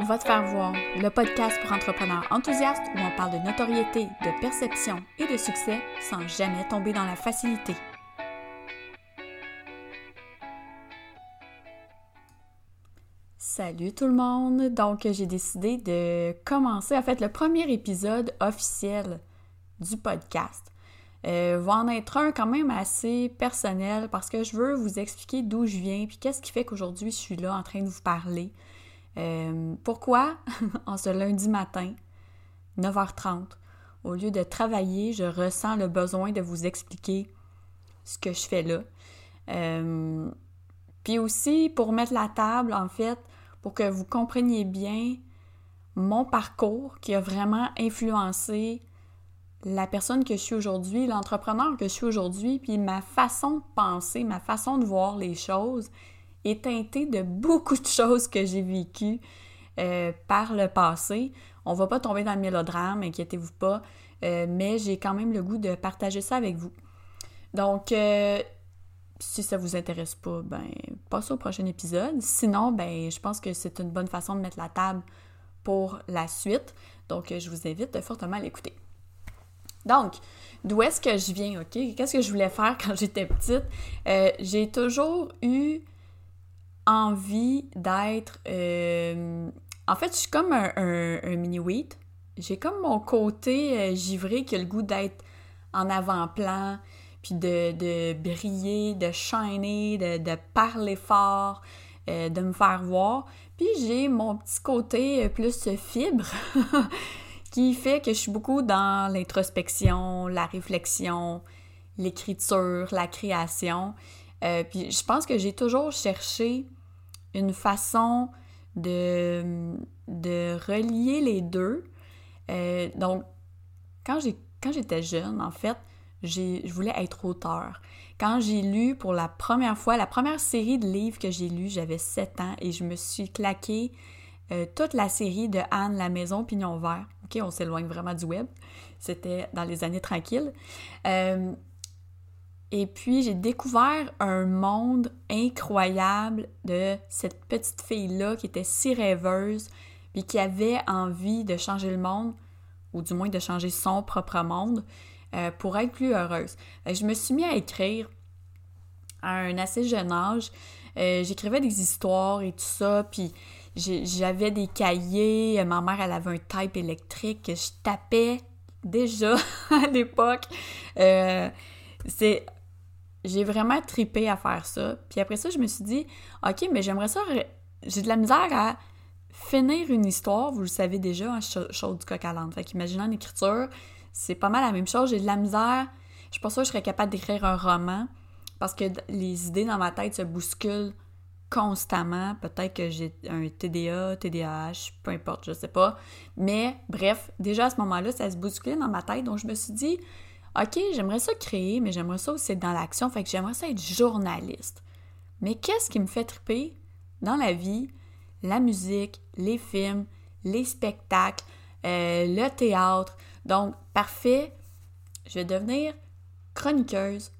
Va te faire voir, le podcast pour entrepreneurs enthousiastes où on parle de notoriété, de perception et de succès sans jamais tomber dans la facilité. Salut tout le monde! Donc j'ai décidé de commencer en fait le premier épisode officiel du podcast. Euh, va en être un quand même assez personnel parce que je veux vous expliquer d'où je viens puis qu'est-ce qui fait qu'aujourd'hui je suis là en train de vous parler. Euh, pourquoi? En ce lundi matin, 9h30, au lieu de travailler, je ressens le besoin de vous expliquer ce que je fais là. Euh, puis aussi pour mettre la table, en fait, pour que vous compreniez bien mon parcours qui a vraiment influencé la personne que je suis aujourd'hui, l'entrepreneur que je suis aujourd'hui, puis ma façon de penser, ma façon de voir les choses est teintée de beaucoup de choses que j'ai vécues euh, par le passé. On va pas tomber dans le mélodrame, inquiétez-vous pas, euh, mais j'ai quand même le goût de partager ça avec vous. Donc, euh, si ça vous intéresse pas, ben, passez au prochain épisode. Sinon, ben, je pense que c'est une bonne façon de mettre la table pour la suite. Donc, je vous invite fortement à l'écouter. Donc, d'où est-ce que je viens, OK? Qu'est-ce que je voulais faire quand j'étais petite? J'ai toujours eu envie d'être... Euh, en fait, je suis comme un, mini-wheat. J'ai comme mon côté euh, givré qui a le goût d'être en avant-plan, puis de, briller, de shiner, de, de parler fort, de me faire voir. Puis j'ai mon petit côté plus fibre qui fait que je suis beaucoup dans l'introspection, la réflexion, l'écriture, la création. Euh, puis je pense que j'ai toujours cherché une façon de, de relier les deux. Euh, donc, quand j'étais jeune, en fait, je voulais être auteur. Quand j'ai lu pour la première fois, la première série de livres que j'ai lu, j'avais 7 ans et je me suis claqué euh, toute la série de Anne, La Maison Pignon Vert. OK, on s'éloigne vraiment du web. C'était dans les années tranquilles. Euh, et puis, j'ai découvert un monde incroyable de cette petite fille-là qui était si rêveuse, puis qui avait envie de changer le monde, ou du moins de changer son propre monde, euh, pour être plus heureuse. je me suis mis à écrire à un assez jeune âge. J'écrivais des histoires et tout ça, puis j'avais des cahiers, ma mère elle avait un type électrique que je tapais déjà à l'époque. Euh, c'est j'ai vraiment tripé à faire ça. Puis après ça, je me suis dit OK, mais j'aimerais ça j'ai de la misère à finir une histoire, vous le savez déjà, en chaud du coq à l'âne. Fait qu'imaginez en écriture, c'est pas mal la même chose, j'ai de la misère. Je suis pas sûre que je serais capable d'écrire un roman parce que les idées dans ma tête se bousculent constamment. Peut-être que j'ai un TDA, TDAH, peu importe, je sais pas. Mais bref, déjà à ce moment-là, ça se bousculait dans ma tête. Donc je me suis dit, OK, j'aimerais ça créer, mais j'aimerais ça aussi être dans l'action. Fait que j'aimerais ça être journaliste. Mais qu'est-ce qui me fait triper dans la vie? La musique, les films, les spectacles, euh, le théâtre. Donc, parfait, je vais devenir chroniqueuse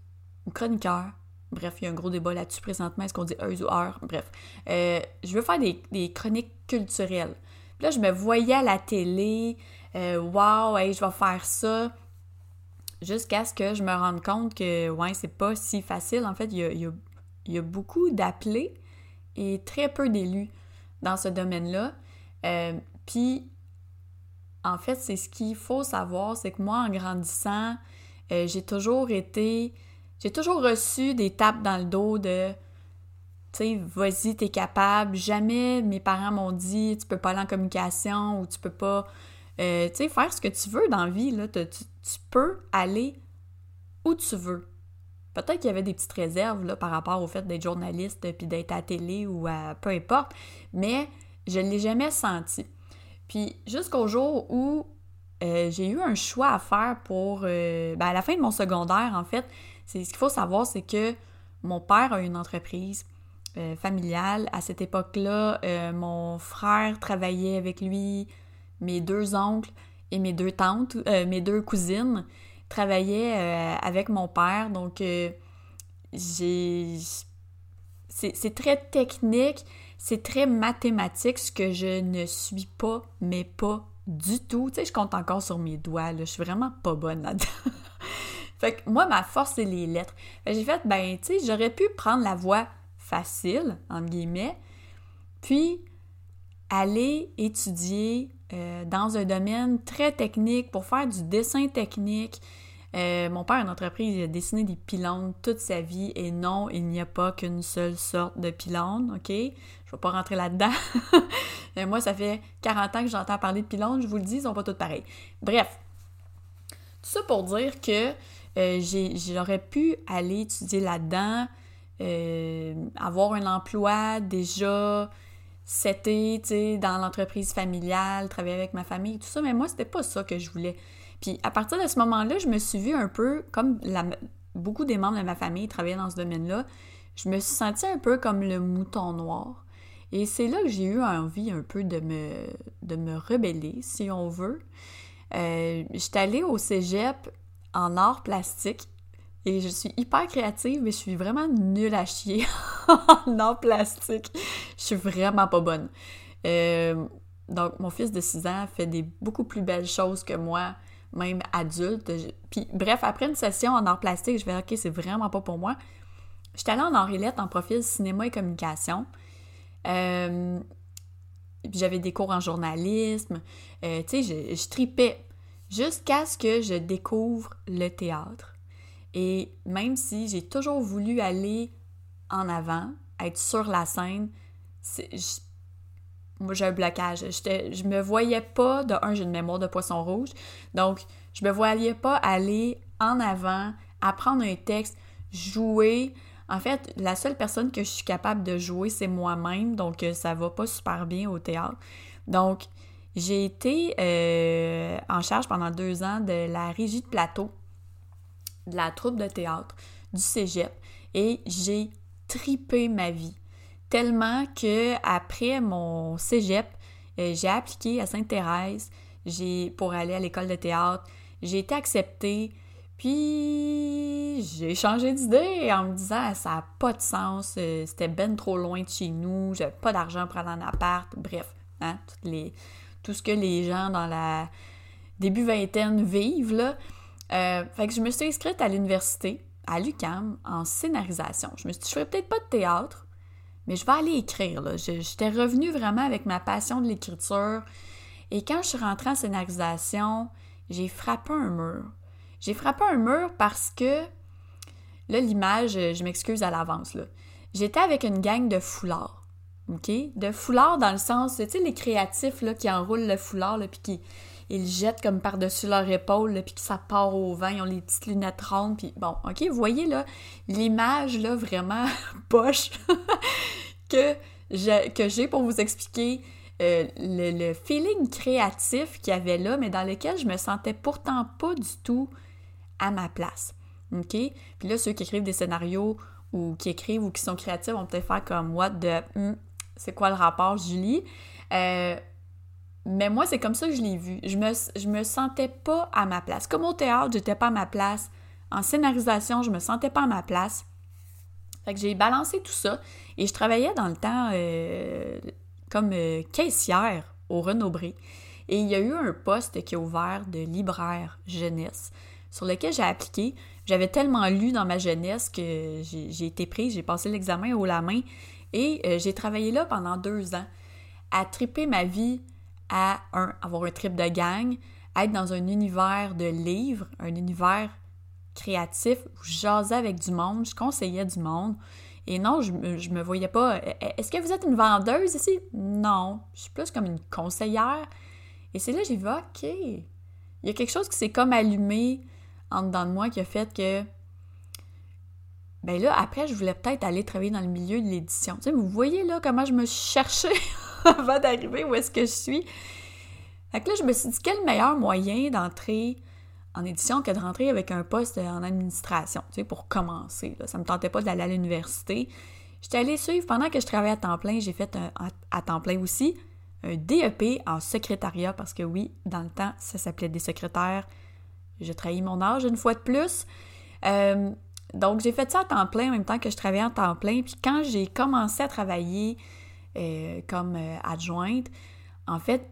ou chroniqueur Bref, il y a un gros débat là-dessus présentement, est-ce qu'on dit heure ou heure? Bref. Euh, je veux faire des, chroniques culturelles. là, je me voyais à la télé, euh, wow, je vais faire ça, jusqu'à ce que je me rende compte que, ouais, c'est pas si facile. En fait, il y a, beaucoup d'appelés et très peu d'élus dans ce domaine-là. Euh, puis, en fait, c'est ce qu'il faut savoir, c'est que moi, en grandissant, j'ai toujours été j'ai toujours reçu des tapes dans le dos de tu sais, vas-y, t'es capable. Jamais mes parents m'ont dit tu peux pas aller en communication ou tu peux pas euh, tu sais, faire ce que tu veux dans la vie. Là. Peux aller où tu veux. Peut-être qu'il y avait des petites réserves là, par rapport au fait d'être journaliste puis d'être à télé ou à peu importe, mais je ne l'ai jamais senti. Puis jusqu'au jour où euh, j'ai eu un choix à faire pour. Euh, ben, à la fin de mon secondaire, en fait, c'est ce qu'il faut savoir, c'est que mon père a une entreprise euh, familiale. À cette époque-là, mon frère travaillait avec lui, mes deux oncles et mes deux tantes, euh, mes deux cousines travaillaient avec mon père. Donc, j'ai. C'est très technique, c'est très mathématique, ce que je ne suis pas, mais pas du tout. Tu sais, je compte encore sur mes doigts, là. Je suis vraiment pas bonne là-dedans. fait que moi, ma force, c'est les lettres. j'ai fait, ben, tu sais, j'aurais pu prendre la voie facile, entre guillemets, puis aller étudier euh, dans un domaine très technique pour faire du dessin technique. Euh, mon père une entreprise, il a dessiné des pylônes toute sa vie et non, il n'y a pas qu'une seule sorte de pylône, OK? Je vais pas rentrer là-dedans. moi, ça fait 40 ans que j'entends parler de pylônes, je vous le dis, ils sont pas tous pareils. Bref, tout ça pour dire que euh, j'aurais pu aller étudier là-dedans, avoir un emploi déjà c'était, dans l'entreprise familiale, travailler avec ma famille, tout ça, mais moi, c'était pas ça que je voulais. Puis à partir de ce moment-là, je me suis vue un peu comme beaucoup des membres de ma famille travaillaient dans ce domaine-là. Je me suis sentie un peu comme le mouton noir. Et c'est là que j'ai eu envie un peu de me, de me rebeller, si on veut. Euh, J'étais allée au cégep en art plastique et je suis hyper créative, mais je suis vraiment nulle à chier en plastique. Je suis vraiment pas bonne. Euh, donc, mon fils de 6 ans fait des beaucoup plus belles choses que moi, même adulte. Puis, bref, après une session en art plastique, je vais OK, c'est vraiment pas pour moi. J'étais allée en Henriette en profil cinéma et communication. Euh, j'avais des cours en journalisme. Euh, tu sais, je, je tripais jusqu'à ce que je découvre le théâtre. Et même si j'ai toujours voulu aller en avant, être sur la scène, moi j'ai un blocage. Je me voyais pas, de un, j'ai une mémoire de poisson rouge, donc je me voyais pas aller en avant, apprendre un texte, jouer. En fait, la seule personne que je suis capable de jouer, c'est moi-même, donc euh, ça va pas super bien au théâtre. Donc, j'ai été euh, en charge pendant deux ans de la régie de plateau de la troupe de théâtre du cégep et j'ai tripé ma vie. Tellement que après mon cégep, euh, j'ai appliqué à Sainte-Thérèse pour aller à l'école de théâtre. J'ai été acceptée, puis j'ai changé d'idée en me disant ça n'a pas de sens, euh, c'était ben trop loin de chez nous, j'avais pas d'argent pour aller en appart, bref, hein, les, tout ce que les gens dans la début vingtaine vivent, là. Euh, fait que je me suis inscrite à l'université, à l'UCAM, en scénarisation. Je me suis dit, je peut-être pas de théâtre, mais je vais aller écrire. J'étais revenue vraiment avec ma passion de l'écriture. Et quand je suis rentrée en scénarisation, j'ai frappé un mur. J'ai frappé un mur parce que, là, l'image, je m'excuse à l'avance, là. J'étais avec une gang de foulards. OK? De foulards dans le sens, tu sais, les créatifs là, qui enroulent le foulard, là, puis qui, ils jettent comme par-dessus leur épaule, puis que ça part au vent, ils ont les petites lunettes rondes, puis bon, ok, vous voyez là, l'image là vraiment poche que j'ai pour vous expliquer euh, le, feeling créatif qu'il y avait là, mais dans lequel je me sentais pourtant pas du tout à ma place. OK? Puis là, ceux qui écrivent des scénarios ou qui écrivent ou qui sont créatifs vont peut-être faire comme What de hmm, c'est quoi le rapport, Julie? Euh, mais moi, c'est comme ça que je l'ai vu. Je me, me sentais pas à ma place. Comme au théâtre, j'étais pas à ma place. En scénarisation, je me sentais pas à ma place. Fait que j'ai balancé tout ça et je travaillais dans le temps euh, comme euh, caissière au Renaud-Bré. Et il y a eu un poste qui est ouvert de libraire jeunesse sur lequel j'ai appliqué. J'avais tellement lu dans ma jeunesse que j'ai été prise, j'ai passé l'examen haut la main et euh, j'ai travaillé là pendant deux ans à triper ma vie à un, avoir un trip de gang, être dans un univers de livres, un univers créatif où je jasais avec du monde, je conseillais du monde. Et non, je, me voyais pas. E, e, est-ce que vous êtes une vendeuse ici? Non. Je suis plus comme une conseillère. Et c'est là que j'ai vu, OK. Il y a quelque chose qui s'est comme allumé en dedans de moi qui a fait que. Ben là, après, je voulais peut-être aller travailler dans le milieu de l'édition. Tu vous voyez là comment je me cherchais avant d'arriver où est-ce que je suis. Fait que là, je me suis dit, quel meilleur moyen d'entrer en édition que de rentrer avec un poste en administration, tu sais, pour commencer. Là. Ça me tentait pas d'aller à l'université. J'étais allée suivre, pendant que je travaillais à temps plein, j'ai fait à temps plein aussi un DEP en secrétariat, parce que oui, dans le temps, ça s'appelait des secrétaires. Je trahis mon âge une fois de plus. Euh, donc, j'ai fait ça à temps plein en même temps que je travaillais en temps plein. Puis quand j'ai commencé à travailler comme adjointe, en fait,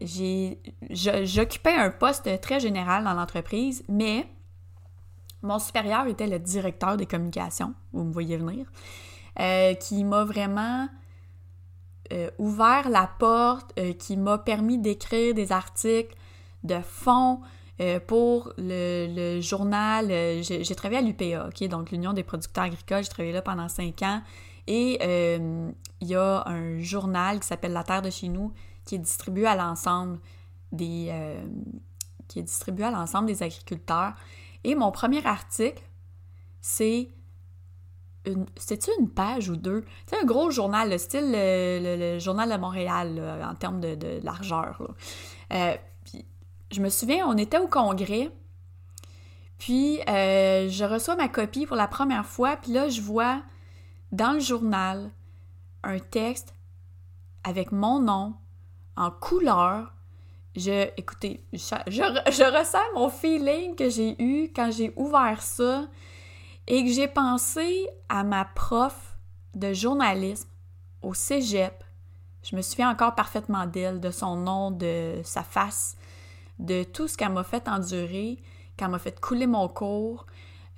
j'occupais un poste très général dans l'entreprise, mais mon supérieur était le directeur des communications, vous me voyez venir, qui m'a vraiment ouvert la porte, qui m'a permis d'écrire des articles de fond, euh, pour le, journal, euh, j'ai travaillé à l'UPA, donc l'Union des producteurs agricoles, j'ai travaillé là pendant cinq ans. Et euh, il y a un journal qui s'appelle La Terre de chez nous qui est distribué à l'ensemble des qui est distribué à l'ensemble des agriculteurs. Et mon premier article, c'est une, page ou deux? C'est un gros journal, le style le, journal de Montréal en termes de, largeur je me souviens, on était au congrès, puis euh, je reçois ma copie pour la première fois, puis là, je vois dans le journal un texte avec mon nom en couleur. Je, écoutez, je, je ressens mon feeling que j'ai eu quand j'ai ouvert ça et que j'ai pensé à ma prof de journalisme au cégep. Je me souviens encore parfaitement d'elle, de son nom, de sa face de tout ce qu'elle m'a fait endurer, qu'elle m'a fait couler mon cours.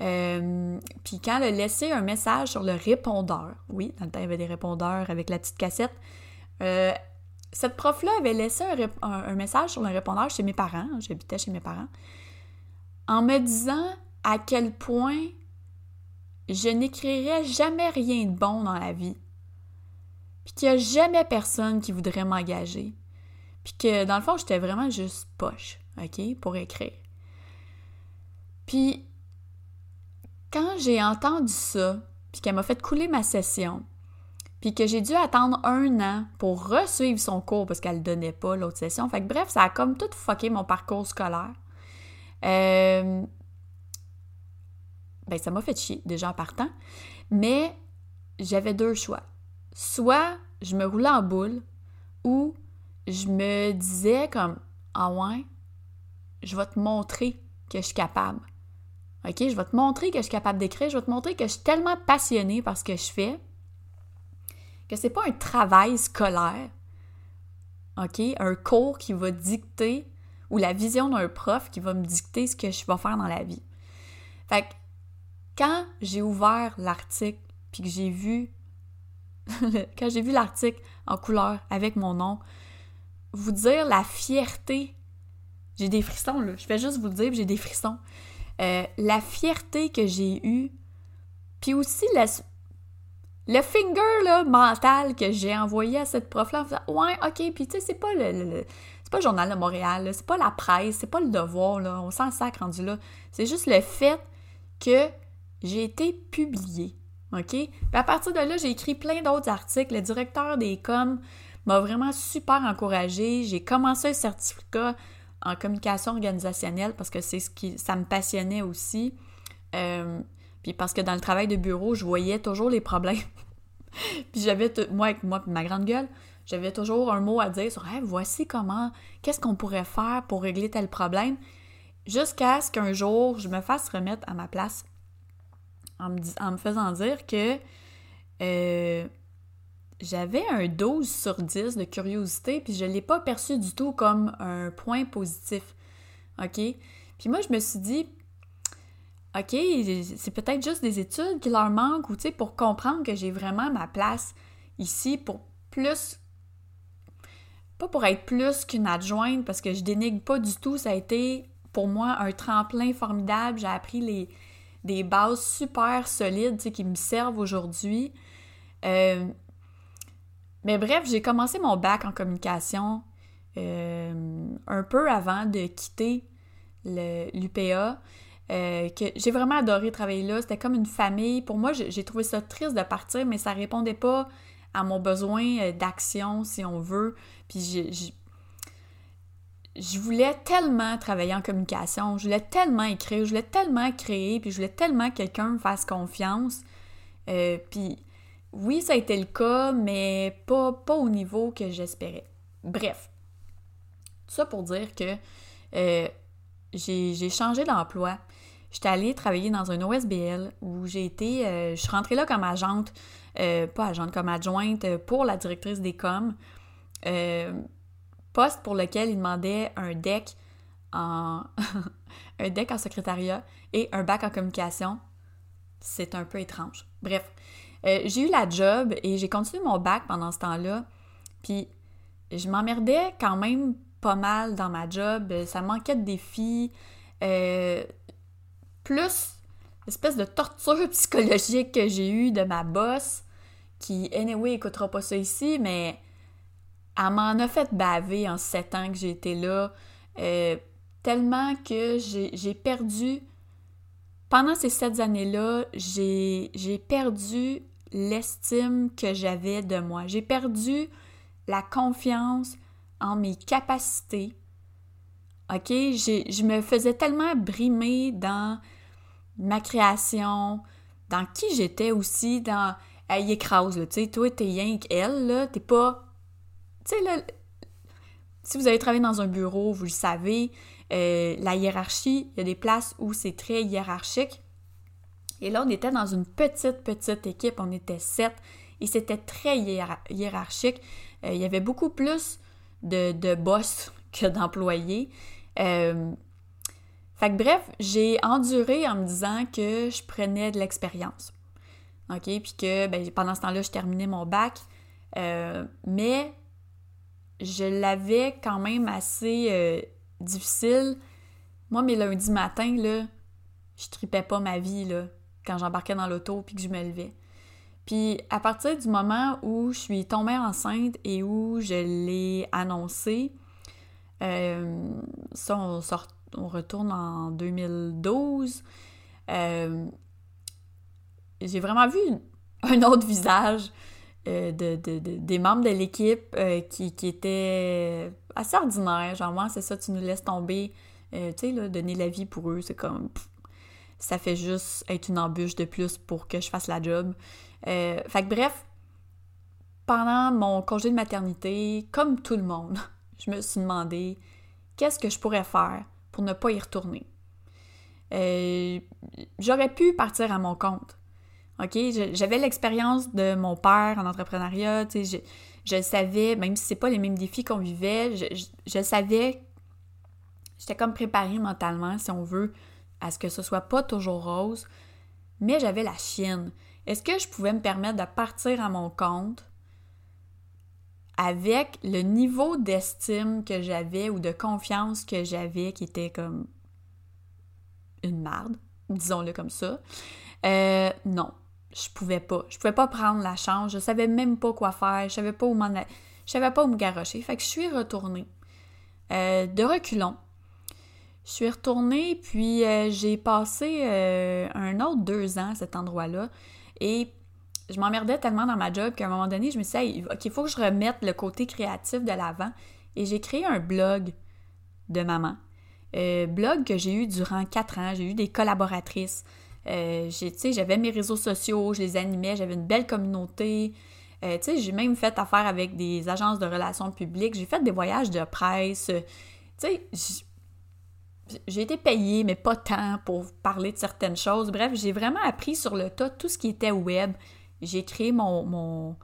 Euh, puis quand elle a laissé un message sur le répondeur, oui, dans le temps, il y avait des répondeurs avec la petite cassette, euh, cette prof-là avait laissé un, message sur le répondeur chez mes parents, j'habitais chez mes parents, en me disant à quel point je n'écrirais jamais rien de bon dans la vie, puis qu'il n'y a jamais personne qui voudrait m'engager, puis que dans le fond, j'étais vraiment juste poche, OK, pour écrire. Puis quand j'ai entendu ça, puis qu'elle m'a fait couler ma session, puis que j'ai dû attendre un an pour resuivre son cours parce qu'elle ne donnait pas l'autre session. Fait que bref, ça a comme tout fucké mon parcours scolaire. Euh, ben, ça m'a fait chier déjà en partant. Mais j'avais deux choix. Soit je me roulais en boule ou je me disais comme Ah ouais, je vais te montrer que je suis capable. OK? Je vais te montrer que je suis capable d'écrire, je vais te montrer que je suis tellement passionnée par ce que je fais que c'est pas un travail scolaire. OK? Un cours qui va dicter ou la vision d'un prof qui va me dicter ce que je vais faire dans la vie. Fait que quand j'ai ouvert l'article puis que j'ai vu quand j'ai vu l'article en couleur avec mon nom, vous dire la fierté. J'ai des frissons, là. Je vais juste vous le dire, j'ai des frissons. Euh, la fierté que j'ai eue, puis aussi le, le finger là, mental que j'ai envoyé à cette prof-là en faisant Ouais, ok, puis tu sais, c'est pas le, c'est pas le journal de Montréal, c'est pas la presse, c'est pas le devoir, là, on s'en sac rendu là. C'est juste le fait que j'ai été publiée. OK? Puis à partir de là, j'ai écrit plein d'autres articles. Le directeur des coms m'a vraiment super encouragée. J'ai commencé un certificat en communication organisationnelle parce que c'est ce qui ça me passionnait aussi. Euh, puis parce que dans le travail de bureau, je voyais toujours les problèmes. puis j'avais, moi avec moi ma grande gueule, j'avais toujours un mot à dire sur hey, voici comment, qu'est-ce qu'on pourrait faire pour régler tel problème, jusqu'à ce qu'un jour je me fasse remettre à ma place en me, en me faisant dire que euh, j'avais un 12 sur 10 de curiosité, puis je ne l'ai pas perçu du tout comme un point positif. OK? Puis moi, je me suis dit, OK, c'est peut-être juste des études qui leur manquent, ou tu sais, pour comprendre que j'ai vraiment ma place ici pour plus. Pas pour être plus qu'une adjointe, parce que je dénigre pas du tout. Ça a été pour moi un tremplin formidable. J'ai appris les, des bases super solides, tu sais, qui me servent aujourd'hui. Euh, mais bref, j'ai commencé mon bac en communication euh, un peu avant de quitter l'UPA. Euh, que j'ai vraiment adoré travailler là. C'était comme une famille. Pour moi, j'ai trouvé ça triste de partir, mais ça répondait pas à mon besoin euh, d'action, si on veut. Puis je voulais tellement travailler en communication, je voulais tellement écrire, je voulais tellement créer, puis je voulais tellement que quelqu'un me fasse confiance. puis oui, ça a été le cas, mais pas, au niveau que j'espérais. Bref, tout ça pour dire que euh, j'ai changé d'emploi. J'étais allée travailler dans un OSBL où j'ai été, euh, je suis rentrée là comme agente euh, pas agente, comme adjointe pour la directrice des coms. poste pour lequel il demandait un deck en un deck en secrétariat et un bac en communication. C'est un peu étrange. Bref, j'ai eu la job et j'ai continué mon bac pendant ce temps-là. Puis je m'emmerdais quand même pas mal dans ma job. Ça manquait de défis. Euh, plus l'espèce de torture psychologique que j'ai eue de ma boss, qui, anyway, écoutera pas ça ici, mais elle m'en a fait baver en sept ans que j'ai été là. Euh, tellement que j'ai perdu. Pendant ces sept années-là, j'ai perdu l'estime que j'avais de moi. J'ai perdu la confiance en mes capacités. OK? Je me faisais tellement brimer dans ma création, dans qui j'étais aussi, dans. Elle écrase, tu sais. Toi, t'es rien qu'elle, là. T'es pas. Tu sais, là. Si vous avez travaillé dans un bureau, vous le savez, euh, la hiérarchie, il y a des places où c'est très hiérarchique. Et là, on était dans une petite, petite équipe. On était sept et c'était très hiérarchique. Euh, il y avait beaucoup plus de, de boss que d'employés. Euh, fait que bref, j'ai enduré en me disant que je prenais de l'expérience. OK? Puis que ben, pendant ce temps-là, je terminais mon bac. Euh, mais je l'avais quand même assez difficile. Moi, mes lundis matins, là, je tripais pas ma vie, là, quand j'embarquais dans l'auto puis que je me levais. Puis à partir du moment où je suis tombée enceinte et où je l'ai annoncé, euh, ça on, sort, on retourne en 2012, euh, j'ai vraiment vu un autre visage euh, de, des membres de l'équipe qui, qui étaient assez ordinaires. Genre, moi, c'est ça, tu nous laisses tomber. tu sais, donner la vie pour eux, c'est comme. Ça fait juste être une embûche de plus pour que je fasse la job. Euh, fait que bref, pendant mon congé de maternité, comme tout le monde, je me suis demandé qu'est-ce que je pourrais faire pour ne pas y retourner. Euh, j'aurais pu partir à mon compte. OK? J'avais l'expérience de mon père en entrepreneuriat. Je, je savais, même si c'est pas les mêmes défis qu'on vivait, je, je savais, j'étais comme préparée mentalement, si on veut, à ce que ce soit pas toujours rose. Mais j'avais la chienne. Est-ce que je pouvais me permettre de partir à mon compte avec le niveau d'estime que j'avais ou de confiance que j'avais qui était comme une marde, disons-le comme ça? Euh, non, je pouvais pas. Je pouvais pas prendre la chance. Je savais même pas quoi faire. Je savais pas où m'en Je savais pas où me garocher. Fait que je suis retournée. Euh, de reculons. Je suis retournée, puis euh, j'ai passé un autre deux ans à cet endroit-là. Et je m'emmerdais tellement dans ma job qu'à un moment donné, je me suis dit, OK, il faut que je remette le côté créatif de l'avant. Et j'ai créé un blog de maman. Euh, blog que j'ai eu durant quatre ans. J'ai eu des collaboratrices. Euh, j'avais mes réseaux sociaux, je les animais, j'avais une belle communauté. Euh, j'ai même fait affaire avec des agences de relations publiques. J'ai fait des voyages de presse. Tu sais, j'ai été payée, mais pas tant pour parler de certaines choses. Bref, j'ai vraiment appris sur le tas tout ce qui était web. J'ai créé mon,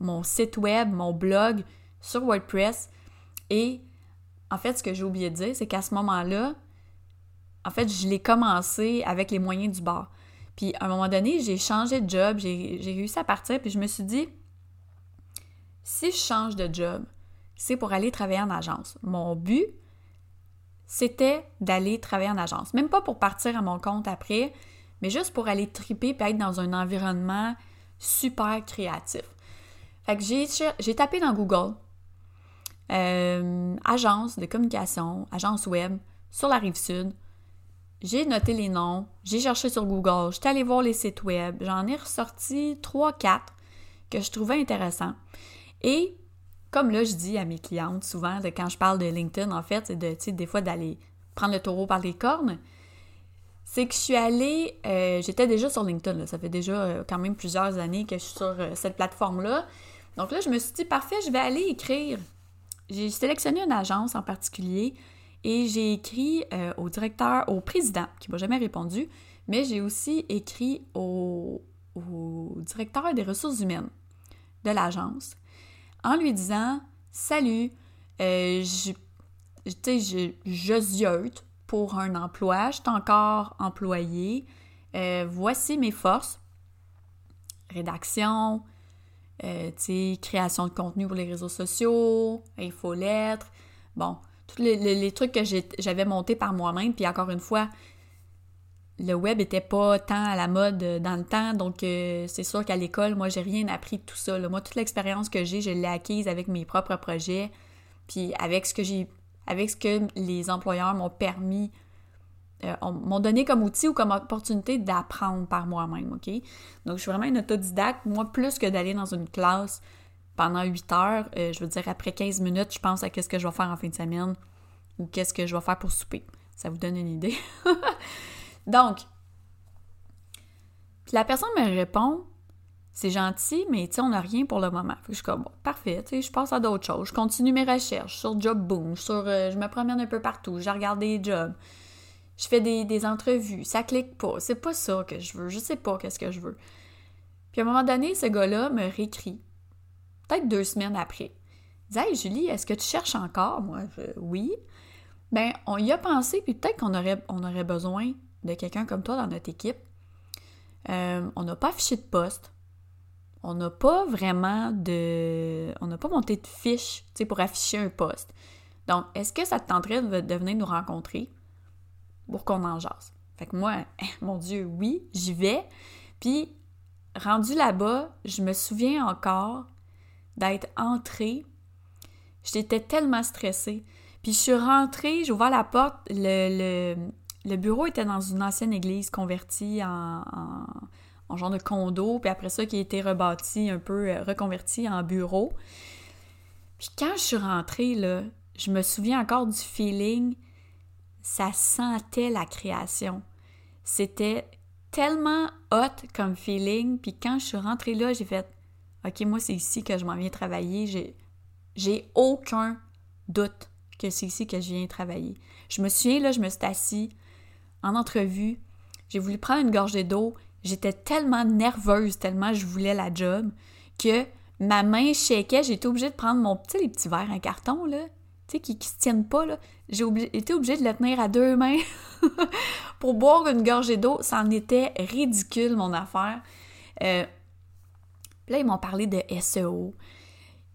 mon, site web, mon blog sur WordPress. Et en fait, ce que j'ai oublié de dire, c'est qu'à ce moment-là, en fait, je l'ai commencé avec les moyens du bord. Puis à un moment donné, j'ai changé de job, j'ai réussi à partir, puis je me suis dit, si je change de job, c'est pour aller travailler en agence. Mon but, c'était d'aller travailler en agence. Même pas pour partir à mon compte après, mais juste pour aller triper et être dans un environnement super créatif. Fait que j'ai tapé dans Google euh, agence de communication, agence web sur la rive sud. J'ai noté les noms, j'ai cherché sur Google, j'étais allé voir les sites web, j'en ai ressorti 3-4 que je trouvais intéressants. Et comme là, je dis à mes clientes souvent, de, quand je parle de LinkedIn, en fait, c'est de, des fois d'aller prendre le taureau par les cornes. C'est que je suis allée, euh, j'étais déjà sur LinkedIn, ça fait déjà euh, quand même plusieurs années que je suis sur euh, cette plateforme-là. Donc là, je me suis dit, parfait, je vais aller écrire. J'ai sélectionné une agence en particulier et j'ai écrit au directeur, au président, qui m'a jamais répondu, mais j'ai aussi écrit au directeur des ressources humaines de l'agence en lui disant Salut, euh, je, je, pour un emploi, je suis encore employé. Euh, voici mes forces rédaction, euh, création de contenu pour les réseaux sociaux, infolettres, bon, tous les, trucs que j'avais montés par moi-même. Puis encore une fois, le web était pas tant à la mode euh, dans le temps, donc euh, c'est sûr qu'à l'école, moi, j'ai rien appris de tout ça. Moi, toute l'expérience que j'ai, je l'ai acquise avec mes propres projets, puis avec ce que j'ai, avec ce que les employeurs m'ont permis, euh, m'ont donné comme outil ou comme opportunité d'apprendre par moi-même, OK? Donc, je suis vraiment une autodidacte. Moi, plus que d'aller dans une classe pendant 8 heures, je veux dire, après 15 minutes, je pense à qu'est-ce que je vais faire en fin de semaine ou qu'est-ce que je vais faire pour souper. Ça vous donne une idée? Donc, la personne me répond, c'est gentil, mais tu on n'a rien pour le moment. je suis comme, parfait, tu sais, je passe à d'autres choses. Je continue mes recherches sur Job Boom, sur, euh, je me promène un peu partout, je regarde des jobs, je fais des, entrevues, ça clique pas. C'est pas ça que je veux, je sais pas qu'est-ce que je veux. Puis à un moment donné, ce gars-là me réécrit, peut-être deux semaines après. Il dit Hey Julie, est-ce que tu cherches encore? Moi, je, oui. Ben, on y a pensé, puis peut-être qu'on aurait, on aurait besoin de quelqu'un comme toi dans notre équipe. Euh, on n'a pas affiché de poste. On n'a pas vraiment de. On n'a pas monté de fiche pour afficher un poste. Donc, est-ce que ça te tenterait de, venir nous rencontrer pour qu'on en jase? Fait que moi, mon Dieu, oui, j'y vais. Puis, rendu là-bas, je me souviens encore d'être entrée. J'étais tellement stressée. Puis je suis rentrée, j'ai ouvert la porte, le, le bureau était dans une ancienne église convertie en, genre de condo, puis après ça qui a été rebâti, un peu euh, reconverti en bureau. Puis quand je suis rentrée, là, je me souviens encore du feeling, ça sentait la création. C'était tellement hot comme feeling, puis quand je suis rentrée là, j'ai fait OK, moi c'est ici que je m'en viens travailler, j'ai aucun doute que c'est ici que je viens travailler. Je me souviens là, je me suis assise en entrevue, j'ai voulu prendre une gorgée d'eau. J'étais tellement nerveuse, tellement je voulais la job, que ma main shakeait. J'étais obligée de prendre mon petit, les petits en carton, là, tu sais, qui, ne se tiennent pas, là. J'ai été obligée de le tenir à deux mains pour boire une gorgée d'eau. Ça en était ridicule, mon affaire. Euh, là, ils m'ont parlé de SEO.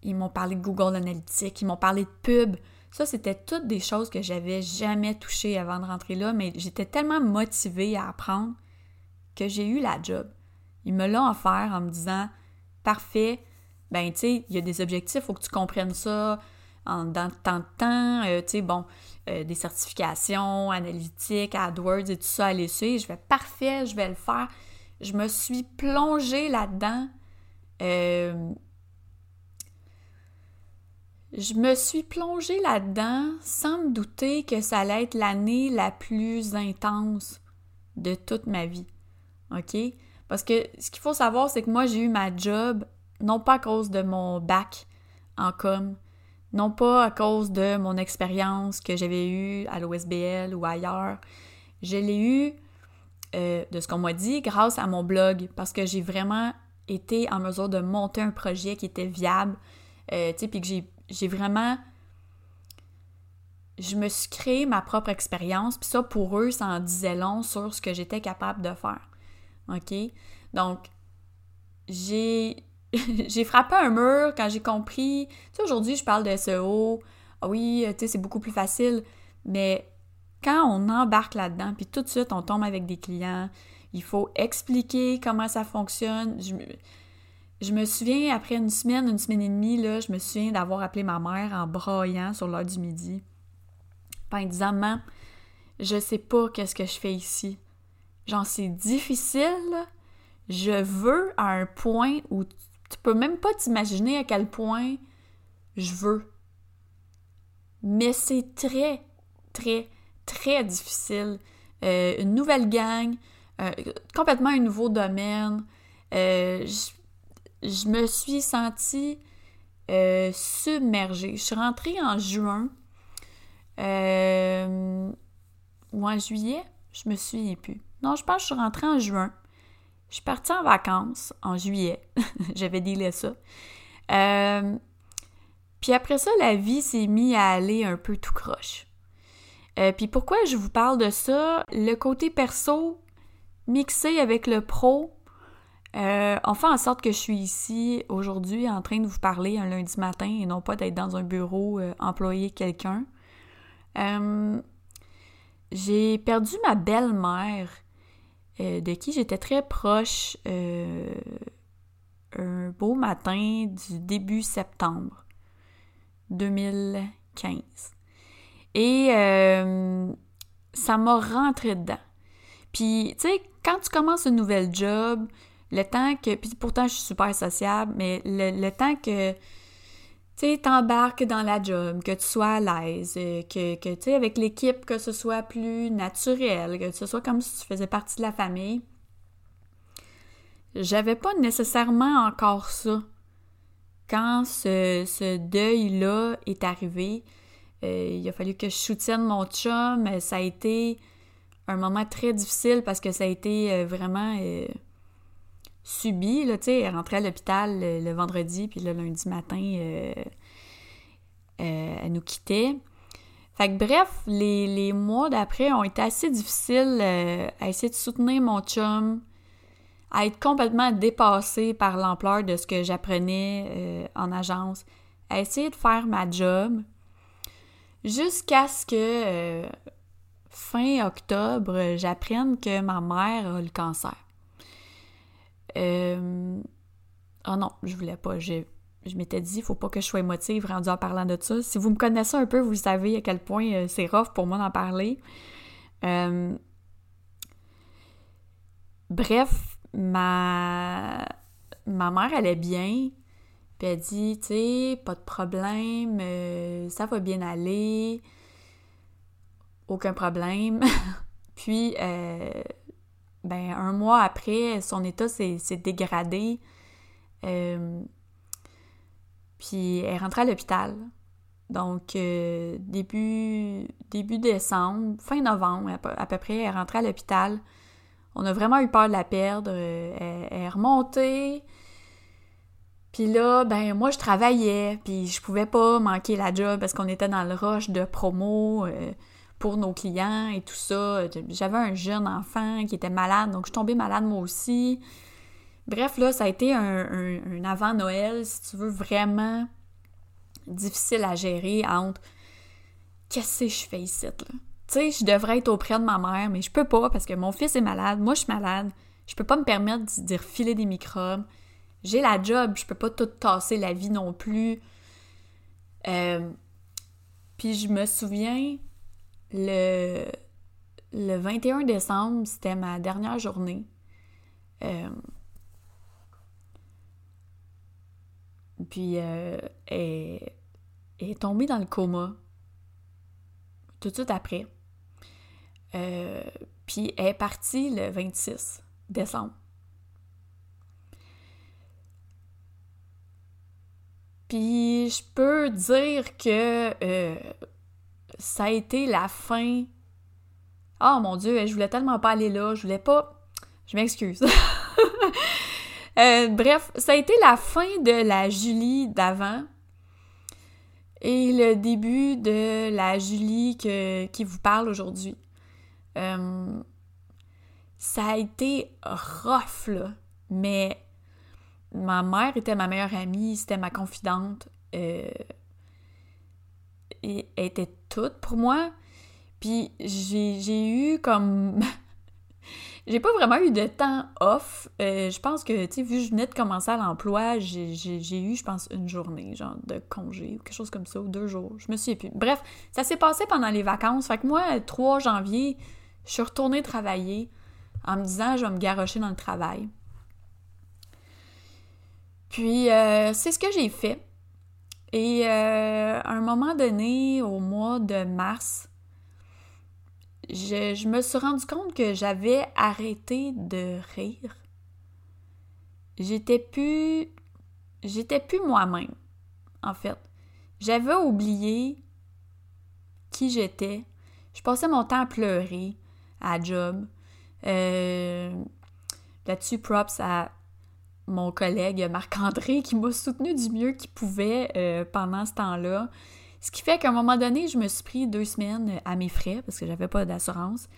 Ils m'ont parlé de Google Analytics. Ils m'ont parlé de pub. Ça, c'était toutes des choses que j'avais jamais touchées avant de rentrer là, mais j'étais tellement motivée à apprendre que j'ai eu la job. Ils me l'ont offert en me disant Parfait, ben tu sais, il y a des objectifs, il faut que tu comprennes ça dans tant de temps, euh, tu sais, bon, euh, des certifications analytiques, AdWords et tout ça à suivre. Je vais parfait, je vais le faire. Je me suis plongée là-dedans. Euh, je me suis plongée là-dedans sans me douter que ça allait être l'année la plus intense de toute ma vie. OK? Parce que ce qu'il faut savoir, c'est que moi, j'ai eu ma job non pas à cause de mon bac en com, non pas à cause de mon expérience que j'avais eue à l'OSBL ou ailleurs. Je l'ai eu, euh, de ce qu'on m'a dit, grâce à mon blog, parce que j'ai vraiment été en mesure de monter un projet qui était viable, euh, tu sais, puis que j'ai vraiment. Je me suis créé ma propre expérience, puis ça, pour eux, ça en disait long sur ce que j'étais capable de faire. OK? Donc, j'ai. j'ai frappé un mur quand j'ai compris. Tu sais, aujourd'hui, je parle de SEO. Ah oui, tu sais, c'est beaucoup plus facile. Mais quand on embarque là-dedans, puis tout de suite, on tombe avec des clients, il faut expliquer comment ça fonctionne. Je, je me souviens, après une semaine, une semaine et demie, je me souviens d'avoir appelé ma mère en braillant sur l'heure du midi. En disant, Maman, je sais pas qu'est-ce que je fais ici. Genre, c'est difficile. Je veux à un point où tu peux même pas t'imaginer à quel point je veux. Mais c'est très, très, très difficile. Euh, une nouvelle gang, euh, complètement un nouveau domaine. Euh, me suis sentie euh, submergée. Je suis rentrée en juin euh, ou en juillet, je me souviens plus. Non, je pense que je suis rentrée en juin. Je suis partie en vacances en juillet. J'avais délai ça. Euh, puis après ça, la vie s'est mise à aller un peu tout croche. Euh, puis pourquoi je vous parle de ça? Le côté perso mixé avec le pro, euh, on fait en sorte que je suis ici aujourd'hui en train de vous parler un lundi matin et non pas d'être dans un bureau euh, employé quelqu'un. j'ai perdu ma belle-mère de qui j'étais très proche un beau matin du début septembre 2015. Et euh, ça m'a rentré dedans. Puis, tu sais, quand tu commences une nouvelle job, le temps que. Puis pourtant, je suis super sociable, mais le, temps que. Tu sais, t'embarques dans la job, que tu sois à l'aise, euh, que, que tu sais, avec l'équipe, que ce soit plus naturel, que ce soit comme si tu faisais partie de la famille. J'avais pas nécessairement encore ça. Quand ce, ce deuil-là est arrivé, euh, il a fallu que je soutienne mon chum. Ça a été un moment très difficile parce que ça a été euh, vraiment subi. Là, elle rentrait à l'hôpital le, vendredi, puis le lundi matin, elle nous quittait. Fait que bref, les, les mois d'après ont été assez difficiles à essayer de soutenir mon chum, à être complètement dépassée par l'ampleur de ce que j'apprenais en agence, à essayer de faire ma job, Jusqu'à ce que euh, fin octobre, j'apprenne que ma mère a le cancer. Euh... Oh non, je voulais pas. Je, m'étais dit, faut pas que je sois émotive rendu en parlant de ça. Si vous me connaissez un peu, vous savez à quel point euh, c'est rough pour moi d'en parler. Euh, bref, ma... ma mère allait bien. Puis elle dit, tu sais, pas de problème, euh, ça va bien aller, aucun problème. Puis, euh, ben, un mois après, son état s'est dégradé. Euh, puis, elle est à l'hôpital. Donc, début, début décembre, fin novembre à peu, près, elle est à l'hôpital. On a vraiment eu peur de la perdre. elle est remontée. Puis là, ben moi je travaillais, puis je pouvais pas manquer la job parce qu'on était dans le rush de promo euh, pour nos clients et tout ça. J'avais un jeune enfant qui était malade, donc je suis tombée malade moi aussi. Bref, là, ça a été un, avant Noël, si tu veux, vraiment difficile à gérer entre qu'est-ce que je fais ici, là? Tu sais, je devrais être auprès de ma mère, mais je peux pas parce que mon fils est malade, moi je suis malade. Je peux pas me permettre de refiler des microbes j'ai la job, je peux pas tout tasser la vie non plus. Euh, puis je me souviens, le, le 21 décembre, c'était ma dernière journée. Euh, puis euh, elle, est tombée dans le coma tout de suite après. puis elle est partie le 26 décembre. Puis je peux dire que euh, ça a été la fin. Oh mon Dieu, je voulais tellement pas aller là, je voulais pas. Je m'excuse. Euh, bref, ça a été la fin de la Julie d'avant et le début de la Julie qui vous parle aujourd'hui. Euh, ça a été rough, là, mais ma mère était ma meilleure amie, c'était ma confidente. Euh, et était toute pour moi. Puis j'ai eu comme. j'ai pas vraiment eu de temps off. Euh, je pense que, tu sais, vu que je venais de commencer à l'emploi, j'ai eu, je pense, une journée, genre, de congé ou quelque chose comme ça, ou deux jours. Je me suis plus. Bref, ça s'est passé pendant les vacances. Fait que moi, 3 janvier, je suis retournée travailler en me disant, je vais me garrocher dans le travail. Puis, euh, c'est ce que j'ai fait. Et euh, à un moment donné, au mois de mars, je, me suis rendu compte que j'avais arrêté de rire. J'étais plus. J'étais plus moi-même, en fait. J'avais oublié qui j'étais. Je passais mon temps à pleurer à job. Euh, là-dessus, props à mon collègue Marc-André qui m'a soutenu du mieux qu'il pouvait euh, pendant ce temps-là. Ce qui fait qu'à un moment donné, je me suis pris deux semaines à mes frais parce que j'avais pas d'assurance.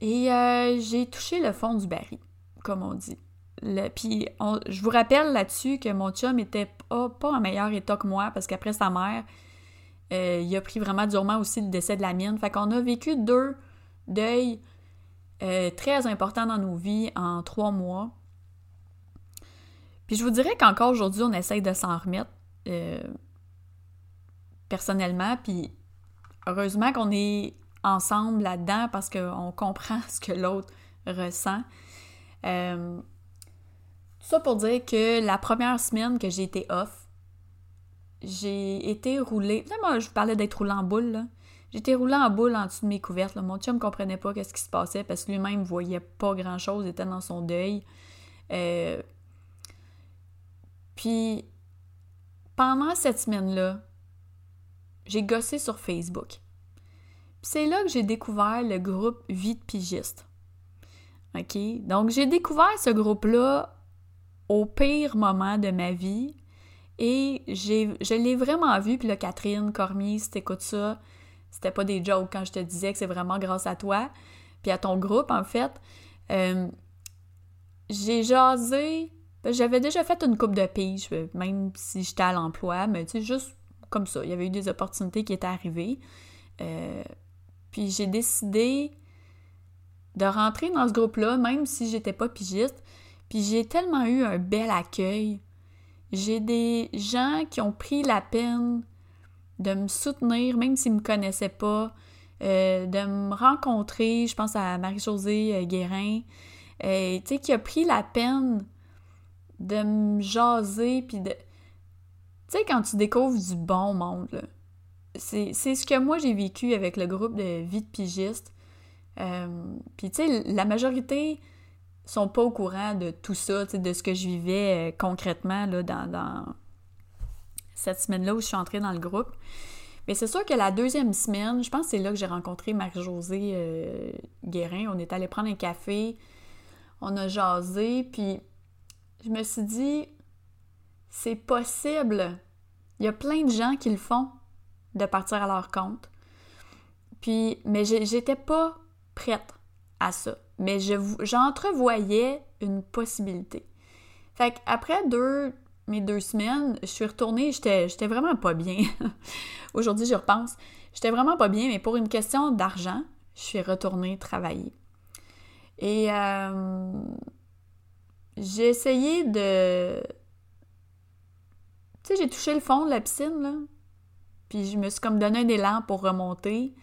Et euh, j'ai touché le fond du baril, comme on dit. puis je vous rappelle là-dessus que mon chum était pas, en meilleur état que moi parce qu'après sa mère, euh, il a pris vraiment durement aussi le décès de la mienne. Fait qu'on a vécu deux deuils très importants dans nos vies en trois mois. Puis je vous dirais qu'encore aujourd'hui, on essaye de s'en remettre euh, personnellement. Puis heureusement qu'on est ensemble là-dedans parce qu'on comprend ce que l'autre ressent. Euh, tout ça pour dire que la première semaine que j'ai été off, j'ai été roulée. moi, je vous parlais d'être roulé en boule, là. J'étais roulée en boule en dessous de mes couvertes. Mon chum ne comprenait pas ce qui se passait parce que lui-même voyait pas grand-chose, était dans son deuil. Euh, puis, pendant cette semaine-là, j'ai gossé sur Facebook. c'est là que j'ai découvert le groupe Vie de pigiste. OK? Donc, j'ai découvert ce groupe-là au pire moment de ma vie. Et je l'ai vraiment vu. Puis là, Catherine Cormier, si t'écoutes ça, c'était pas des jokes quand je te disais que c'est vraiment grâce à toi. Puis à ton groupe, en fait. Euh, j'ai jasé j'avais déjà fait une coupe de pige, euh, même si j'étais à l'emploi, mais tu sais, juste comme ça. Il y avait eu des opportunités qui étaient arrivées. Euh, puis j'ai décidé de rentrer dans ce groupe-là, même si j'étais pas pigiste. Puis j'ai tellement eu un bel accueil. J'ai des gens qui ont pris la peine de me soutenir, même s'ils me connaissaient pas, euh, de me rencontrer. Je pense à Marie-Josée Guérin, tu sais, qui a pris la peine de me jaser, puis de... Tu sais, quand tu découvres du bon monde, là, c'est, ce que moi j'ai vécu avec le groupe de vie de pigiste. Euh, puis tu sais, la majorité sont pas au courant de tout ça, de ce que je vivais euh, concrètement là, dans, cette semaine-là où je suis entrée dans le groupe. Mais c'est sûr que la deuxième semaine, je pense que c'est là que j'ai rencontré Marie-Josée euh, Guérin. On est allé prendre un café, on a jasé, puis je me suis dit, c'est possible. Il y a plein de gens qui le font, de partir à leur compte. Puis, mais j'étais pas prête à ça. Mais j'entrevoyais une possibilité. Fait qu'après deux, mes deux semaines, je suis retournée, j'étais vraiment pas bien. Aujourd'hui, je repense. J'étais vraiment pas bien, mais pour une question d'argent, je suis retournée travailler. Et euh, j'ai essayé de. Tu sais, j'ai touché le fond de la piscine, là. Puis je me suis comme donné un élan pour remonter.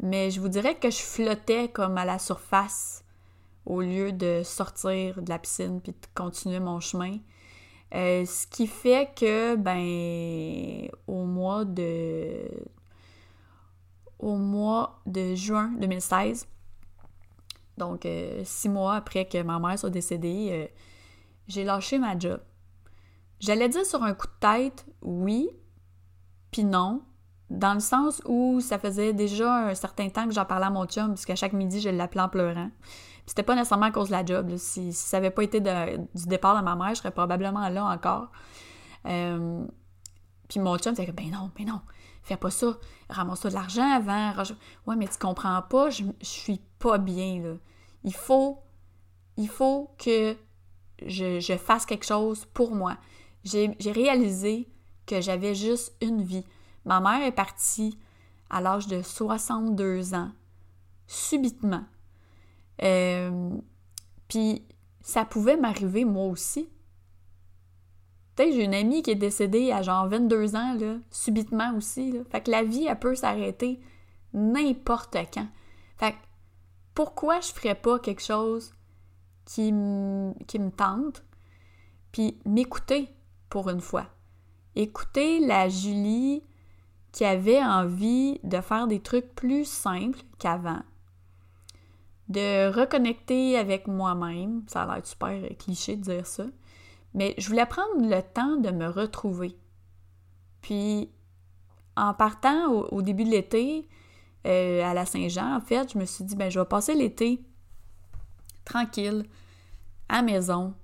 Mais je vous dirais que je flottais comme à la surface au lieu de sortir de la piscine puis de continuer mon chemin. Euh, ce qui fait que, ben, au mois de. Au mois de juin 2016, donc euh, six mois après que ma mère soit décédée, euh, j'ai lâché ma job. J'allais dire sur un coup de tête, oui, puis non, dans le sens où ça faisait déjà un certain temps que j'en parlais à mon chum, puisqu'à chaque midi, je l'appelais en pleurant. Puis c'était pas nécessairement à cause de la job. Si, ça n'avait pas été du départ de ma mère, je serais probablement là encore. Euh, puis mon chum, c'était ben non, ben non, fais pas ça, ramasse-toi de l'argent avant. Ouais, mais tu comprends pas, je, je suis pas bien, là. Il faut, il faut que je, fasse quelque chose pour moi. J'ai réalisé que j'avais juste une vie. Ma mère est partie à l'âge de 62 ans, subitement. Euh, puis ça pouvait m'arriver moi aussi. J'ai une amie qui est décédée à genre 22 ans, subitement aussi. Fait que la vie, elle peut s'arrêter n'importe quand. Fait que pourquoi je ferais pas quelque chose qui, me tente, puis m'écouter pour une fois. Écouter la Julie qui avait envie de faire des trucs plus simples qu'avant, de reconnecter avec moi-même. Ça a l'air super cliché de dire ça. Mais je voulais prendre le temps de me retrouver. Puis, en partant au, début de l'été, euh, à la Saint-Jean, en fait, je me suis dit, ben, je vais passer l'été tranquille, à maison.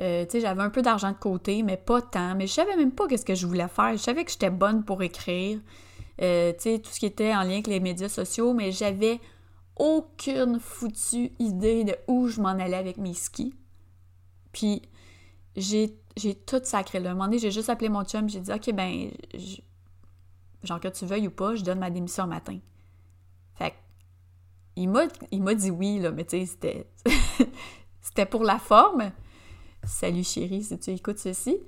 Euh, tu sais, j'avais un peu d'argent de côté, mais pas tant. Mais je savais même pas qu'est-ce que je voulais faire. Je savais que j'étais bonne pour écrire. Euh, tu sais, tout ce qui était en lien avec les médias sociaux, mais j'avais aucune foutue idée de où je m'en allais avec mes skis. Puis j'ai, tout sacré. Là. Un moment donné, j'ai juste appelé mon chum, j'ai dit OK, ben, genre que tu veuilles ou pas, je donne ma démission au matin. Il m'a, dit oui, là, mais tu sais, c'était, c'était pour la forme. Salut chérie, si tu écoutes ceci.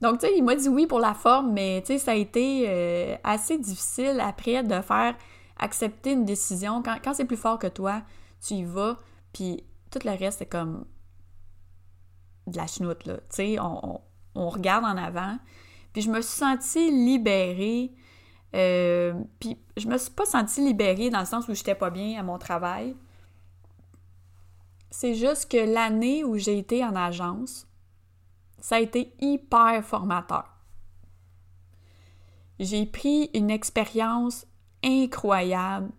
Donc, tu sais, il m'a dit oui pour la forme, mais tu sais, ça a été euh, assez difficile après de faire accepter une décision. Quand, quand c'est plus fort que toi, tu y vas, puis tout le reste, c'est comme de la chenoute, là. Tu sais, on, on, regarde en avant. Puis je me suis sentie libérée. Euh, puis je me suis pas sentie libérée dans le sens où j'étais pas bien à mon travail. C'est juste que l'année où j'ai été en agence, ça a été hyper formateur. J'ai pris une expérience incroyable.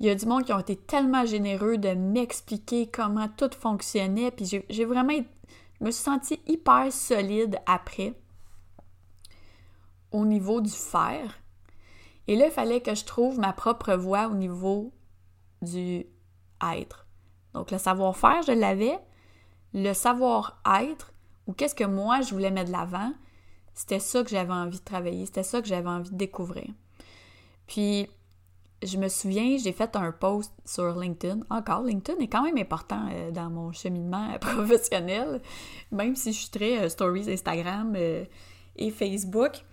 Il y a du monde qui ont été tellement généreux de m'expliquer comment tout fonctionnait, puis j'ai vraiment... Je me suis sentie hyper solide après au niveau du faire. Et là, il fallait que je trouve ma propre voie au niveau du être. Donc, le savoir-faire, je l'avais. Le savoir-être, ou qu'est-ce que moi, je voulais mettre de l'avant, c'était ça que j'avais envie de travailler. C'était ça que j'avais envie de découvrir. Puis, je me souviens, j'ai fait un post sur LinkedIn. Encore, LinkedIn est quand même important euh, dans mon cheminement professionnel, même si je suis très euh, stories Instagram euh, et Facebook.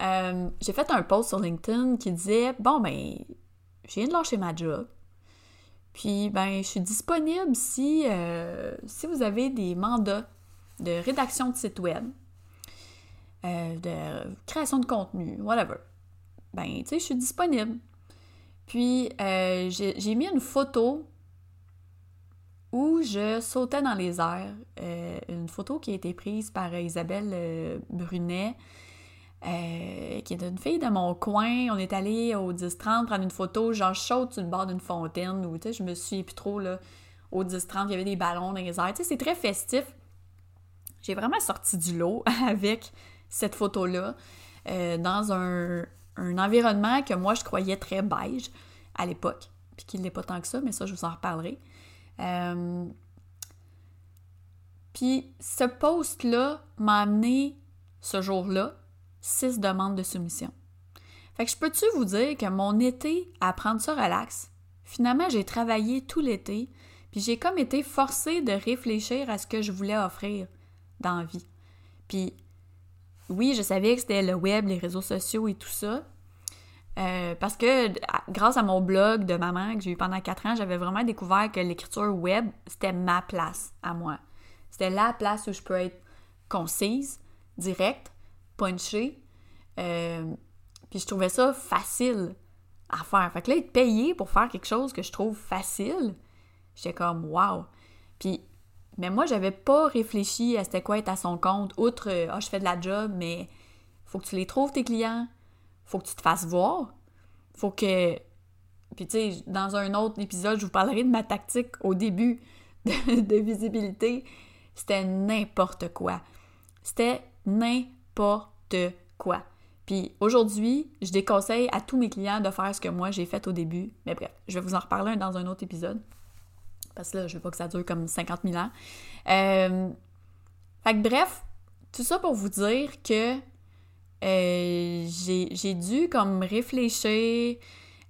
J'ai fait un post sur LinkedIn qui disait Bon, ben, je viens de lâcher ma job. Puis, ben, je suis disponible si, si vous avez des mandats de rédaction de site web, de création de contenu, whatever. Ben, tu sais, je suis disponible. Puis, euh, j'ai mis une photo où je sautais dans les airs. Euh, une photo qui a été prise par Isabelle euh, qui est une fille de mon coin. On est allé au 10-30 prendre une photo, genre chaude sur le bord d'une fontaine, où, tu sais, je me suis plus trop, là, au 10-30, il y avait des ballons dans les airs. Tu sais, c'est très festif. J'ai vraiment sorti du lot avec cette photo-là dans un, environnement que moi je croyais très beige à l'époque, puis qu'il n'est pas tant que ça, mais ça je vous en reparlerai. Euh, puis ce post-là m'a amené ce jour-là six demandes de soumission. Fait que je peux-tu vous dire que mon été à prendre ça relax, finalement j'ai travaillé tout l'été, puis j'ai comme été forcée de réfléchir à ce que je voulais offrir dans la vie. Puis oui, je savais que c'était le web, les réseaux sociaux et tout ça. Euh, parce que grâce à mon blog de maman que j'ai eu pendant quatre ans, j'avais vraiment découvert que l'écriture web, c'était ma place à moi. C'était la place où je peux être concise, directe, punchée. Euh, puis je trouvais ça facile à faire. Fait que là, être payé pour faire quelque chose que je trouve facile, j'étais comme wow. Puis mais moi, j'avais pas réfléchi à c'était quoi être à son compte, outre euh, ah, je fais de la job, mais faut que tu les trouves, tes clients, faut que tu te fasses voir, faut que. Puis, tu sais, dans un autre épisode, je vous parlerai de ma tactique au début de, visibilité. C'était n'importe quoi. C'était n'importe quoi. Puis aujourd'hui, je déconseille à tous mes clients de faire ce que moi j'ai fait au début. Mais bref, je vais vous en reparler dans un autre épisode parce que là, je veux pas que ça dure comme 50 000 ans. Euh, fait que bref, tout ça pour vous dire que euh, j'ai dû comme réfléchir,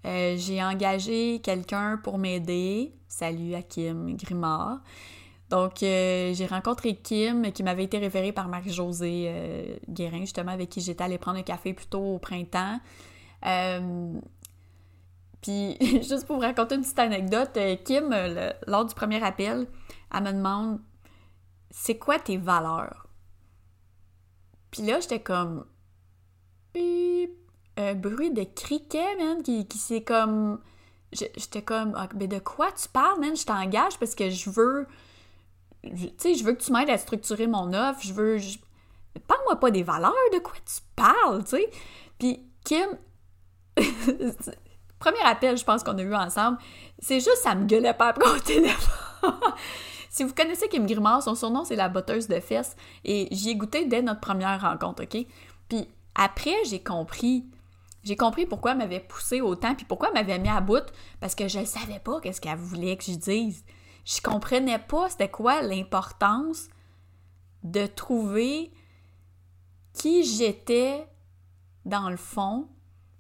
euh, j'ai engagé quelqu'un pour m'aider. Salut à Kim Grimard. Donc, j'ai rencontré Kim, qui m'avait été référée par Marie-Josée Guérin, justement, avec qui j'étais allée prendre un café plus tôt au printemps. Puis, juste pour vous raconter une petite anecdote, euh, Kim, lors du premier appel, elle me demande C'est quoi tes valeurs? Puis là, j'étais comme Un bruit de criquet, man, qui, qui c'est comme. J'étais comme ah, Mais de quoi tu parles, man? Je t'engage parce que je veux. Tu sais, je veux que tu m'aides à structurer mon offre. Je veux. Parle-moi pas des valeurs, de quoi tu parles, tu sais. Puis Kim. premier appel, je pense qu'on a eu ensemble, c'est juste, ça me gueulait pas après au téléphone. si vous connaissez Kim Grimard, son surnom c'est la botteuse de fesses et j'y ai goûté dès notre première rencontre, OK? Puis après, j'ai compris. J'ai compris pourquoi elle m'avait poussé autant puis pourquoi elle m'avait mis à bout parce que je ne savais pas qu'est-ce qu'elle voulait que je dise. Je comprenais pas c'était quoi l'importance de trouver qui j'étais dans le fond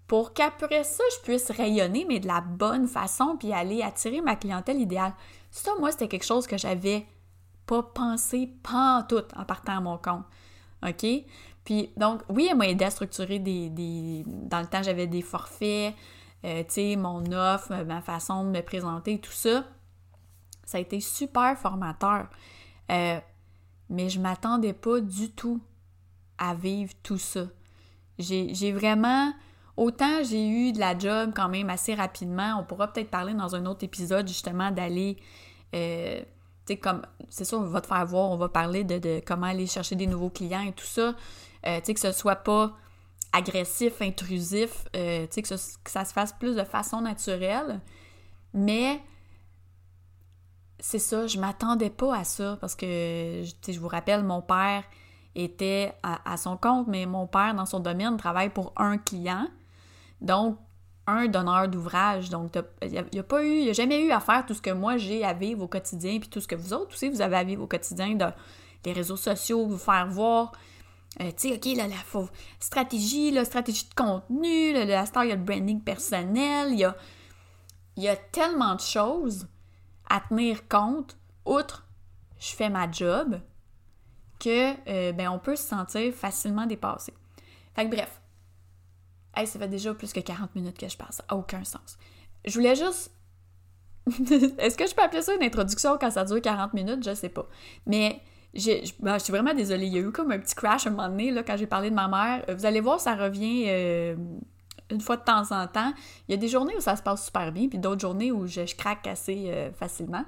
pour qu'après ça, je puisse rayonner, mais de la bonne façon, puis aller attirer ma clientèle idéale. Ça, moi, c'était quelque chose que j'avais pas pensé pas tout en partant à mon compte. OK? Puis, donc, oui, elle m'a aidé à structurer des... Dans le temps, j'avais des forfaits, euh, tu sais, mon offre, ma façon de me présenter, tout ça. Ça a été super formateur. Euh, mais je m'attendais pas du tout à vivre tout ça. J'ai vraiment Autant j'ai eu de la job quand même assez rapidement, on pourra peut-être parler dans un autre épisode justement d'aller, euh, tu sais, comme, c'est sûr, on va te faire voir, on va parler de, comment aller chercher des nouveaux clients et tout ça, euh, tu sais, que ce soit pas agressif, intrusif, tu sais, que, ça se fasse plus de façon naturelle, mais c'est ça, je m'attendais pas à ça parce que, je vous rappelle, mon père était à, son compte, mais mon père, dans son domaine, travaille pour un client. Donc, un donneur d'ouvrage. Donc, il n'y a, pas eu, il a jamais eu à faire tout ce que moi j'ai à vivre au quotidien, puis tout ce que vous autres aussi, vous avez à vivre au quotidien, de, les réseaux sociaux, vous faire voir. Euh, tu sais, OK, là, la stratégie, la stratégie de contenu, la star, il y a le branding personnel, il y a, il y a tellement de choses à tenir compte, outre je fais ma job, que euh, ben, on peut se sentir facilement dépassé. Fait que bref, ça fait déjà plus que 40 minutes que je passe. Ça aucun sens. Je voulais juste. Est-ce que je peux appeler ça une introduction quand ça dure 40 minutes? Je sais pas. Mais ben, je suis vraiment désolée. Il y a eu comme un petit crash un moment donné quand j'ai parlé de ma mère. Vous allez voir, ça revient euh, une fois de temps en temps. Il y a des journées où ça se passe super bien, puis d'autres journées où je, craque assez euh, facilement.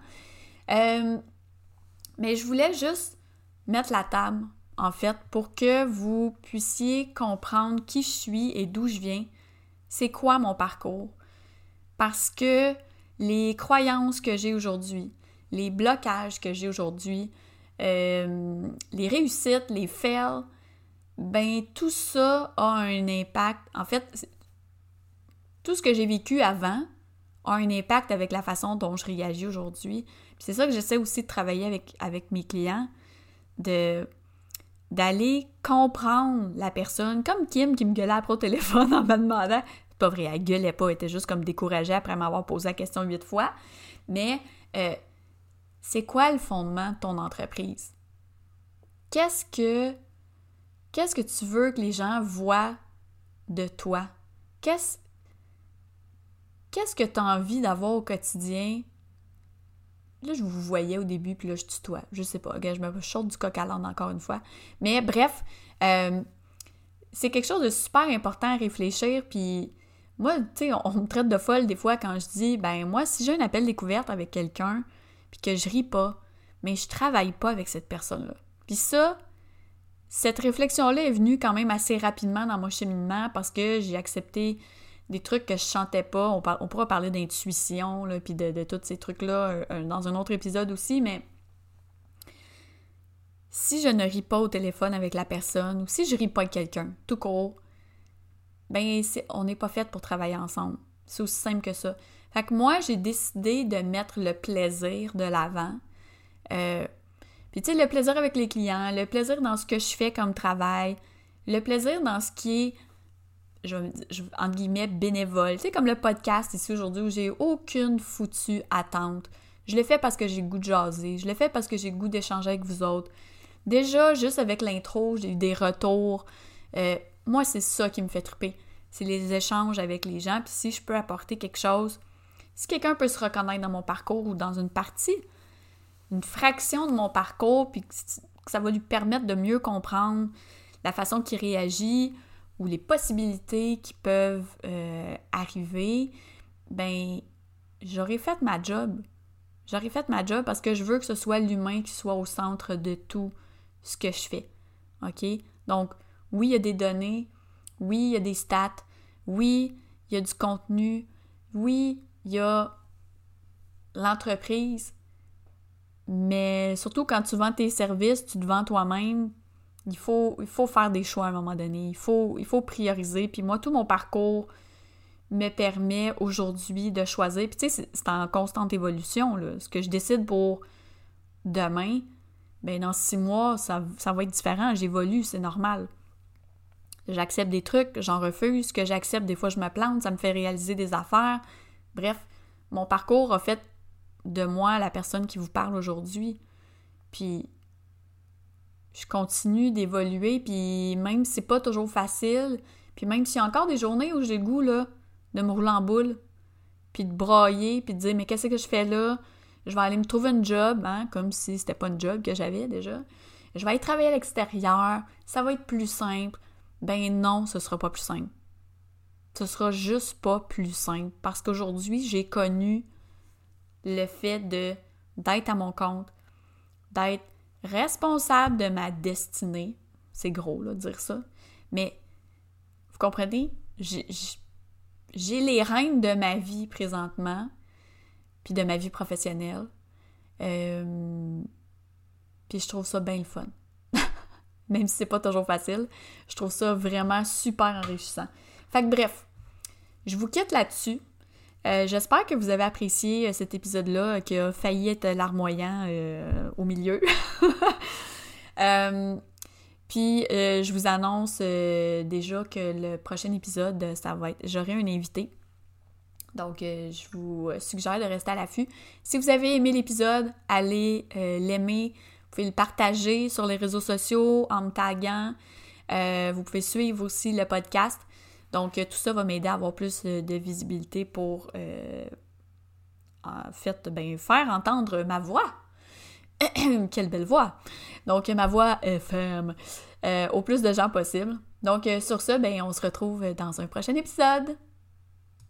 Euh, mais je voulais juste mettre la table en fait, pour que vous puissiez comprendre qui je suis et d'où je viens. C'est quoi mon parcours? Parce que les croyances que j'ai aujourd'hui, les blocages que j'ai aujourd'hui, euh, les réussites, les fails, ben tout ça a un impact. En fait, tout ce que j'ai vécu avant a un impact avec la façon dont je réagis aujourd'hui. C'est ça que j'essaie aussi de travailler avec, mes clients, d'aller comprendre la personne, comme Kim qui me gueulait après au téléphone en me demandant, c'est pas vrai, elle gueulait pas, elle était juste comme découragée après m'avoir posé la question huit fois, mais euh, c'est quoi le fondement de ton entreprise? Qu'est-ce que tu veux que les gens voient de toi? Qu'est-ce que tu as envie d'avoir au quotidien? Là, je vous voyais au début, puis là, je tutoie. Je sais pas. je me chante du coq à l'âne encore une fois. Mais bref, euh, c'est quelque chose de super important à réfléchir. Puis moi, tu sais, on, me traite de folle des fois quand je dis, ben moi, si j'ai un appel découverte avec quelqu'un, puis que je ris pas, mais je travaille pas avec cette personne-là. Puis ça, cette réflexion-là est venue quand même assez rapidement dans mon cheminement parce que j'ai accepté des trucs que je chantais pas. On, on pourra parler d'intuition, puis de, de tous ces trucs-là dans un autre épisode aussi, mais si je ne ris pas au téléphone avec la personne ou si je ris pas avec quelqu'un, tout court, ben on n'est pas fait pour travailler ensemble. C'est aussi simple que ça. Fait que moi, j'ai décidé de mettre le plaisir de l'avant. Euh, puis tu sais, le plaisir avec les clients, le plaisir dans ce que je fais comme travail, le plaisir dans ce qui est entre guillemets, bénévole. Tu sais, comme le podcast ici aujourd'hui où j'ai aucune foutue attente. Je l'ai fait parce que j'ai goût de jaser. Je l'ai fait parce que j'ai goût d'échanger avec vous autres. Déjà, juste avec l'intro, j'ai eu des retours. Euh, moi, c'est ça qui me fait triper. C'est les échanges avec les gens. Puis si je peux apporter quelque chose, si quelqu'un peut se reconnaître dans mon parcours ou dans une partie, une fraction de mon parcours, puis ça va lui permettre de mieux comprendre la façon qu'il réagit, ou les possibilités qui peuvent euh, arriver, ben j'aurais fait ma job. J'aurais fait ma job parce que je veux que ce soit l'humain qui soit au centre de tout ce que je fais. OK? Donc, oui, il y a des données, oui, il y a des stats, oui, il y a du contenu, oui, il y a l'entreprise, Mais surtout quand tu vends tes services, tu te vends toi-même, il faut, il faut faire des choix à un moment donné. Il faut, prioriser. Puis moi, tout mon parcours me permet aujourd'hui de choisir. Puis tu sais, c'est en constante évolution. Ce que je décide pour demain, ben dans six mois, ça, ça va être différent. J'évolue, c'est normal. J'accepte des trucs, j'en refuse. Ce que j'accepte, des fois, je me plante, ça me fait réaliser des affaires. Bref, mon parcours a fait de moi la personne qui vous parle aujourd'hui. Puis je continue d'évoluer, puis même si c'est pas toujours facile, puis même s'il y a encore des journées où j'ai le goût là, de me rouler en boule, puis de brailler, puis de dire mais qu'est-ce que je fais là? Je vais aller me trouver un job, hein, comme si c'était pas un job que j'avais déjà. Je vais aller travailler à l'extérieur, ça va être plus simple. Ben non, ce sera pas plus simple. Ce sera juste pas plus simple parce qu'aujourd'hui, j'ai connu le fait de d'être à mon compte, d'être responsable de ma destinée. C'est gros, là, de dire ça. Mais, vous comprenez? J'ai les rênes de ma vie présentement, puis de ma vie professionnelle. Euh, puis je trouve ça bien le fun. Même si c'est pas toujours facile, je trouve ça vraiment super enrichissant. Fait que bref, je vous quitte là-dessus. Euh, j'espère que vous avez apprécié euh, cet épisode-là qui a failli être larmoyant euh, au milieu. puis je vous annonce déjà que le prochain épisode, ça va être. J'aurai un invité. Donc je vous suggère de rester à l'affût. Si vous avez aimé l'épisode, allez l'aimer. Vous pouvez le partager sur les réseaux sociaux en me taguant. vous pouvez suivre aussi le podcast. Donc, tout ça va m'aider à avoir plus euh, de visibilité pour, euh, en ben, faire entendre ma voix. Quelle belle voix! Donc, ma voix est ferme euh, au plus de gens possible. Donc, sur ce, ben, on se retrouve dans un prochain épisode.